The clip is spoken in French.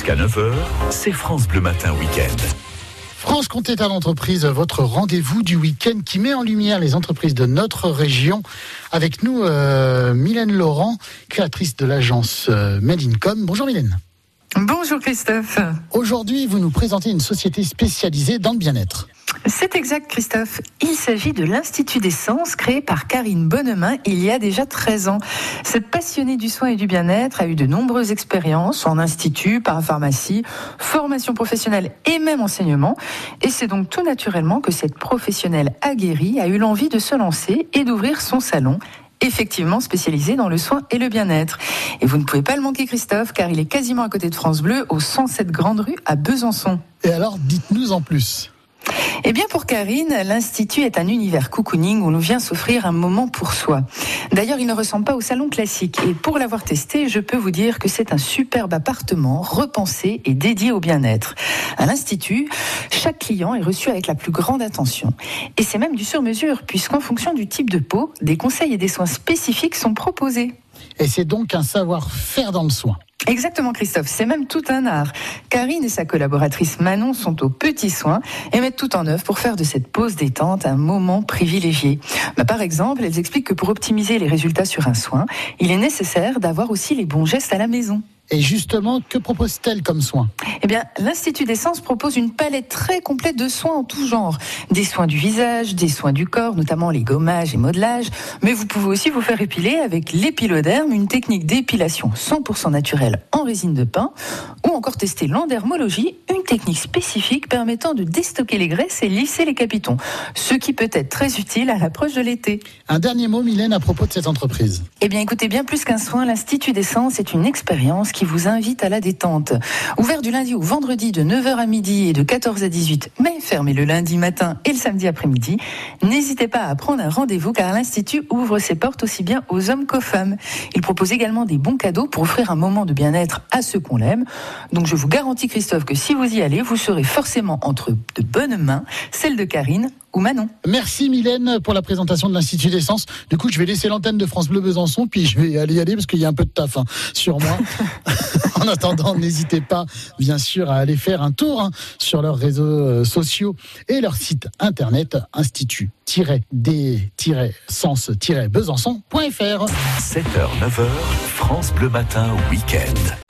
Jusqu'à 9h, c'est France Bleu Matin Week-end. Franche-Comté à l'entreprise, votre rendez-vous du week-end qui met en lumière les entreprises de notre région. Avec nous, euh, Mylène Laurent, créatrice de l'agence euh, Made in Com. Bonjour Mylène. Bonjour Christophe. Aujourd'hui, vous nous présentez une société spécialisée dans le bien-être. C'est exact Christophe. Il s'agit de l'Institut des Sens créé par Karine Bonnemain il y a déjà 13 ans. Cette passionnée du soin et du bien-être a eu de nombreuses expériences en institut, parapharmacie, formation professionnelle et même enseignement. Et c'est donc tout naturellement que cette professionnelle aguerrie a eu l'envie de se lancer et d'ouvrir son salon effectivement spécialisé dans le soin et le bien-être. Et vous ne pouvez pas le manquer, Christophe, car il est quasiment à côté de France Bleu, au 107 Grande Rue à Besançon. Et alors, dites-nous en plus. Eh bien, pour Karine, l'Institut est un univers cocooning où l'on vient s'offrir un moment pour soi. D'ailleurs, il ne ressemble pas au salon classique. Et pour l'avoir testé, je peux vous dire que c'est un superbe appartement repensé et dédié au bien-être. À l'Institut, chaque client est reçu avec la plus grande attention. Et c'est même du sur-mesure, puisqu'en fonction du type de peau, des conseils et des soins spécifiques sont proposés. Et c'est donc un savoir-faire dans le soin. Exactement Christophe, c'est même tout un art. Karine et sa collaboratrice Manon sont aux petits soins et mettent tout en œuvre pour faire de cette pause détente un moment privilégié. Bah, par exemple, elles expliquent que pour optimiser les résultats sur un soin, il est nécessaire d'avoir aussi les bons gestes à la maison. Et justement, que propose-t-elle comme soins Eh bien, l'Institut des Sens propose une palette très complète de soins en tout genre. Des soins du visage, des soins du corps, notamment les gommages et modelages. Mais vous pouvez aussi vous faire épiler avec l'épiloderme, une technique d'épilation 100% naturelle en résine de pin. Ou encore tester l'endermologie, une technique spécifique permettant de déstocker les graisses et lisser les capitons. Ce qui peut être très utile à l'approche de l'été. Un dernier mot, Mylène, à propos de cette entreprise. Eh bien, écoutez, bien plus qu'un soin, l'Institut des est une expérience qui vous invite à la détente. Ouvert du lundi au vendredi de 9h à midi et de 14 à 18, mais fermé le lundi matin et le samedi après-midi, n'hésitez pas à prendre un rendez-vous car l'Institut ouvre ses portes aussi bien aux hommes qu'aux femmes. Il propose également des bons cadeaux pour offrir un moment de bien-être à ceux qu'on l'aime. Donc je vous garantis Christophe que si vous y allez, vous serez forcément entre de bonnes mains, celles de Karine ou Manon. Merci Mylène pour la présentation de l'Institut d'essence. Du coup, je vais laisser l'antenne de France Bleu Besançon, puis je vais aller y aller parce qu'il y a un peu de taf hein, sur moi. en attendant, n'hésitez pas, bien sûr, à aller faire un tour hein, sur leurs réseaux euh, sociaux et leur site internet institut-d-sens-besançon.fr. 7h, 9h, France Bleu Matin Week-end.